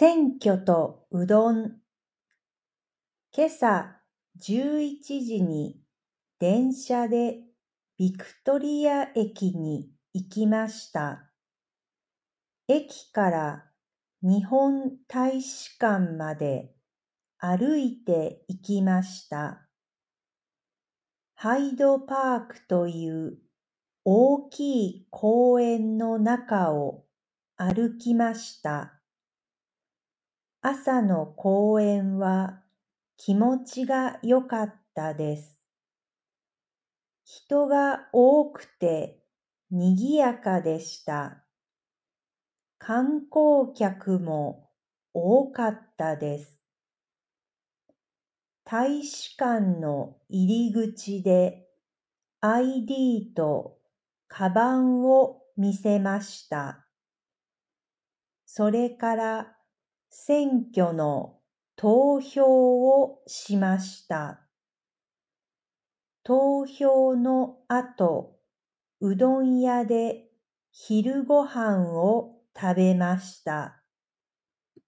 選挙とうどん。今朝11時に電車でビクトリア駅に行きました。駅から日本大使館まで歩いて行きました。ハイドパークという大きい公園の中を歩きました。朝の公園は気持ちが良かったです。人が多くて賑やかでした。観光客も多かったです。大使館の入り口で ID とカバンを見せました。それから選挙の投票をしました。投票の後、うどん屋で昼ごはんを食べました。